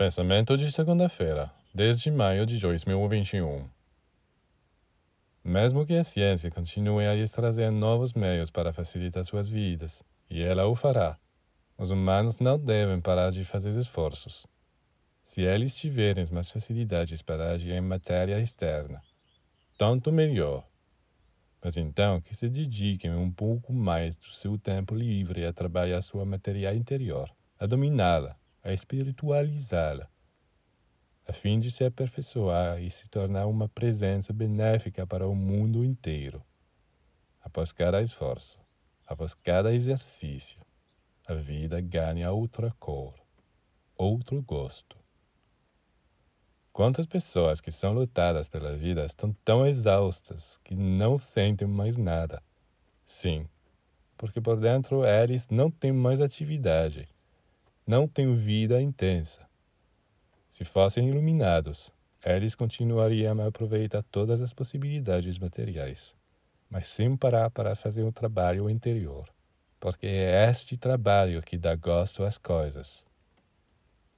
Pensamento de segunda-feira, desde maio de 2021. Mesmo que a ciência continue a trazer novos meios para facilitar suas vidas, e ela o fará, os humanos não devem parar de fazer esforços. Se eles tiverem mais facilidades para agir em matéria externa, tanto melhor. Mas então que se dediquem um pouco mais do seu tempo livre a trabalhar sua matéria interior, a dominá-la, a espiritualizá-la, a fim de se aperfeiçoar e se tornar uma presença benéfica para o mundo inteiro. Após cada esforço, após cada exercício, a vida ganha outra cor, outro gosto. Quantas pessoas que são lutadas pela vida estão tão exaustas que não sentem mais nada? Sim, porque por dentro eles não têm mais atividade não têm vida intensa. Se fossem iluminados, eles continuariam a aproveitar todas as possibilidades materiais, mas sem parar para fazer um trabalho interior, porque é este trabalho que dá gosto às coisas.